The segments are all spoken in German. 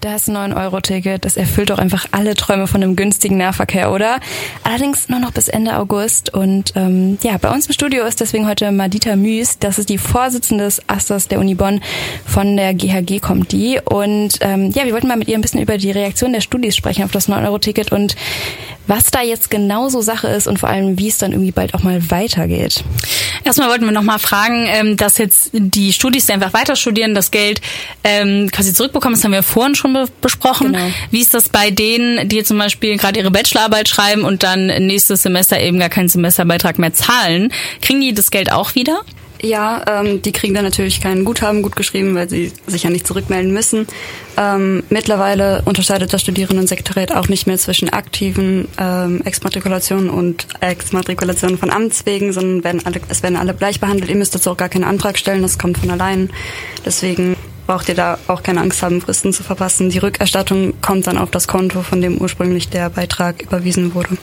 Das 9-Euro-Ticket, das erfüllt doch einfach alle Träume von einem günstigen Nahverkehr, oder? Allerdings nur noch bis Ende August. Und ähm, ja, bei uns im Studio ist deswegen heute Madita Müs. Das ist die Vorsitzende des Asters der Uni Bonn. Von der GHG kommt die. Und ähm, ja, wir wollten mal mit ihr ein bisschen über die Reaktion der Studis sprechen auf das 9-Euro-Ticket und was da jetzt genau so Sache ist und vor allem, wie es dann irgendwie bald auch mal weitergeht. Erstmal wollten wir noch mal fragen, ähm, dass jetzt die Studis, die einfach weiter studieren, das Geld ähm, quasi zurückbekommen. Das haben wir vorhin schon besprochen. Genau. Wie ist das bei denen, die zum Beispiel gerade ihre Bachelorarbeit schreiben und dann nächstes Semester eben gar keinen Semesterbeitrag mehr zahlen? Kriegen die das Geld auch wieder? Ja, ähm, die kriegen dann natürlich kein Guthaben gut geschrieben, weil sie sich ja nicht zurückmelden müssen. Ähm, mittlerweile unterscheidet das Studierendensekretariat auch nicht mehr zwischen aktiven ähm, Exmatrikulationen und Exmatrikulationen von Amts wegen, sondern werden alle, es werden alle gleich behandelt. Ihr müsst dazu auch gar keinen Antrag stellen, das kommt von allein. Deswegen braucht ihr da auch keine Angst haben, Fristen zu verpassen. Die Rückerstattung kommt dann auf das Konto, von dem ursprünglich der Beitrag überwiesen wurde.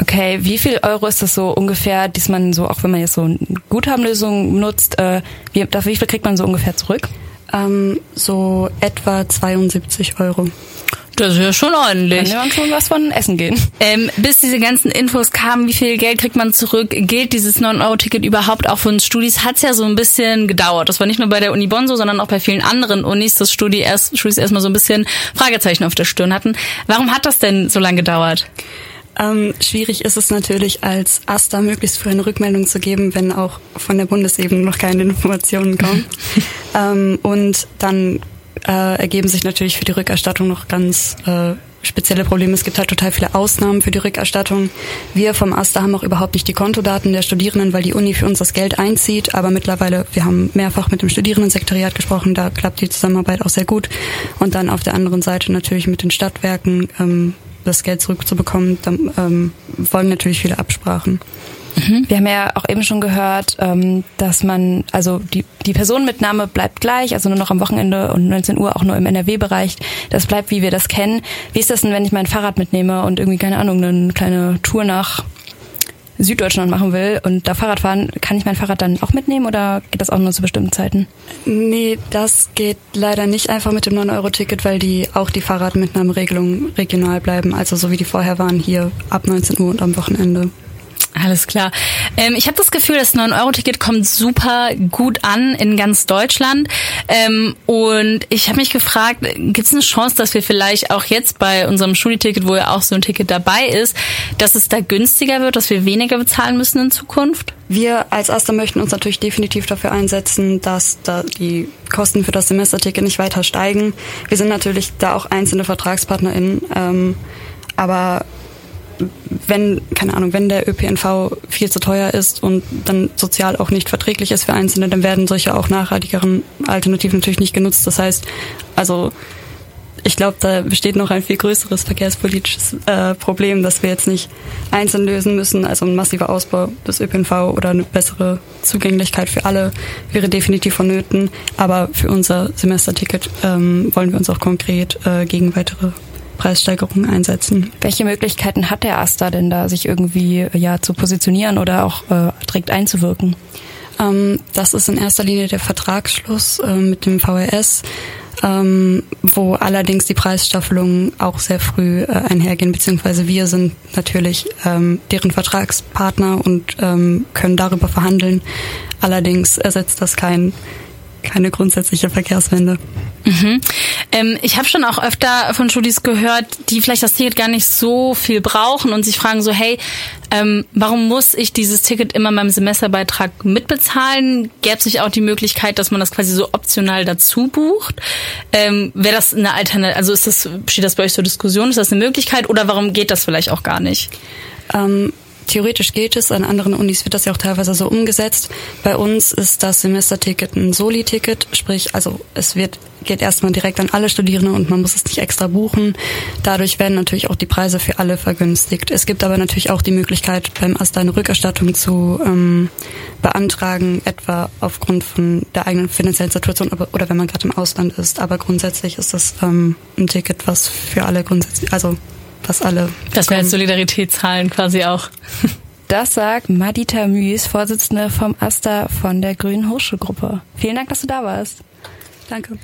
Okay, wie viel Euro ist das so ungefähr, dass man so, auch wenn man jetzt so eine Guthabenlösung nutzt, äh, wie, dafür wie viel kriegt man so ungefähr zurück? Ähm, so etwa 72 Euro. Das ist ja schon ordentlich. Kann man schon was von essen gehen. Ähm, bis diese ganzen Infos kamen, wie viel Geld kriegt man zurück, gilt dieses 9-Euro-Ticket überhaupt auch für uns Studis, hat es ja so ein bisschen gedauert. Das war nicht nur bei der Uni Bonn so, sondern auch bei vielen anderen Unis, dass Studi erst, Studis erstmal so ein bisschen Fragezeichen auf der Stirn hatten. Warum hat das denn so lange gedauert? Ähm, schwierig ist es natürlich als AStA möglichst früh eine Rückmeldung zu geben, wenn auch von der Bundesebene noch keine Informationen kommen. ähm, und dann äh, ergeben sich natürlich für die Rückerstattung noch ganz äh, spezielle Probleme. Es gibt halt total viele Ausnahmen für die Rückerstattung. Wir vom AStA haben auch überhaupt nicht die Kontodaten der Studierenden, weil die Uni für uns das Geld einzieht. Aber mittlerweile, wir haben mehrfach mit dem Studierendensekretariat gesprochen, da klappt die Zusammenarbeit auch sehr gut. Und dann auf der anderen Seite natürlich mit den Stadtwerken. Ähm, das Geld zurückzubekommen, dann ähm, folgen natürlich viele Absprachen. Mhm. Wir haben ja auch eben schon gehört, ähm, dass man, also die, die Personenmitnahme bleibt gleich, also nur noch am Wochenende und 19 Uhr auch nur im NRW-Bereich. Das bleibt, wie wir das kennen. Wie ist das denn, wenn ich mein Fahrrad mitnehme und irgendwie, keine Ahnung, eine kleine Tour nach Süddeutschland machen will und da Fahrrad fahren, kann ich mein Fahrrad dann auch mitnehmen oder geht das auch nur zu bestimmten Zeiten? Nee, das geht leider nicht einfach mit dem 9-Euro-Ticket, weil die auch die Fahrradmitnahmeregelungen regional bleiben, also so wie die vorher waren, hier ab 19 Uhr und am Wochenende. Alles klar. Ähm, ich habe das Gefühl, das 9-Euro-Ticket kommt super gut an in ganz Deutschland. Ähm, und ich habe mich gefragt, gibt es eine Chance, dass wir vielleicht auch jetzt bei unserem Schulticket, wo ja auch so ein Ticket dabei ist, dass es da günstiger wird, dass wir weniger bezahlen müssen in Zukunft? Wir als Aster möchten uns natürlich definitiv dafür einsetzen, dass da die Kosten für das Semesterticket nicht weiter steigen. Wir sind natürlich da auch einzelne VertragspartnerInnen, ähm, aber wenn, keine Ahnung, wenn der ÖPNV viel zu teuer ist und dann sozial auch nicht verträglich ist für Einzelne, dann werden solche auch nachhaltigeren Alternativen natürlich nicht genutzt. Das heißt, also ich glaube, da besteht noch ein viel größeres verkehrspolitisches äh, Problem, das wir jetzt nicht einzeln lösen müssen. Also ein massiver Ausbau des ÖPNV oder eine bessere Zugänglichkeit für alle wäre definitiv vonnöten. Aber für unser Semesterticket ähm, wollen wir uns auch konkret äh, gegen weitere Preissteigerungen einsetzen. Welche Möglichkeiten hat der AStA denn da, sich irgendwie ja zu positionieren oder auch äh, direkt einzuwirken? Ähm, das ist in erster Linie der Vertragsschluss äh, mit dem VRS, ähm, wo allerdings die Preisstaffelungen auch sehr früh äh, einhergehen, beziehungsweise wir sind natürlich ähm, deren Vertragspartner und ähm, können darüber verhandeln. Allerdings ersetzt das kein keine grundsätzliche Verkehrswende. Mhm. Ähm, ich habe schon auch öfter von Studis gehört, die vielleicht das Ticket gar nicht so viel brauchen und sich fragen so, hey, ähm, warum muss ich dieses Ticket immer beim Semesterbeitrag mitbezahlen? Gäbe sich auch die Möglichkeit, dass man das quasi so optional dazu bucht? Ähm, Wäre das eine Alternative? Also ist das, steht das bei euch zur Diskussion? Ist das eine Möglichkeit oder warum geht das vielleicht auch gar nicht? Ähm, theoretisch geht es, an anderen Unis wird das ja auch teilweise so umgesetzt. Bei uns ist das Semesterticket ein Soli-Ticket, sprich, also es wird geht erstmal direkt an alle Studierenden und man muss es nicht extra buchen. Dadurch werden natürlich auch die Preise für alle vergünstigt. Es gibt aber natürlich auch die Möglichkeit, beim AStA eine Rückerstattung zu ähm, beantragen, etwa aufgrund von der eigenen finanziellen Situation oder wenn man gerade im Ausland ist. Aber grundsätzlich ist das ähm, ein Ticket, was für alle grundsätzlich, also was alle. Das wäre Solidarität zahlen quasi auch. Das sagt Madita Müs, Vorsitzende vom AStA von der Grünen Hochschulgruppe. Vielen Dank, dass du da warst. Danke.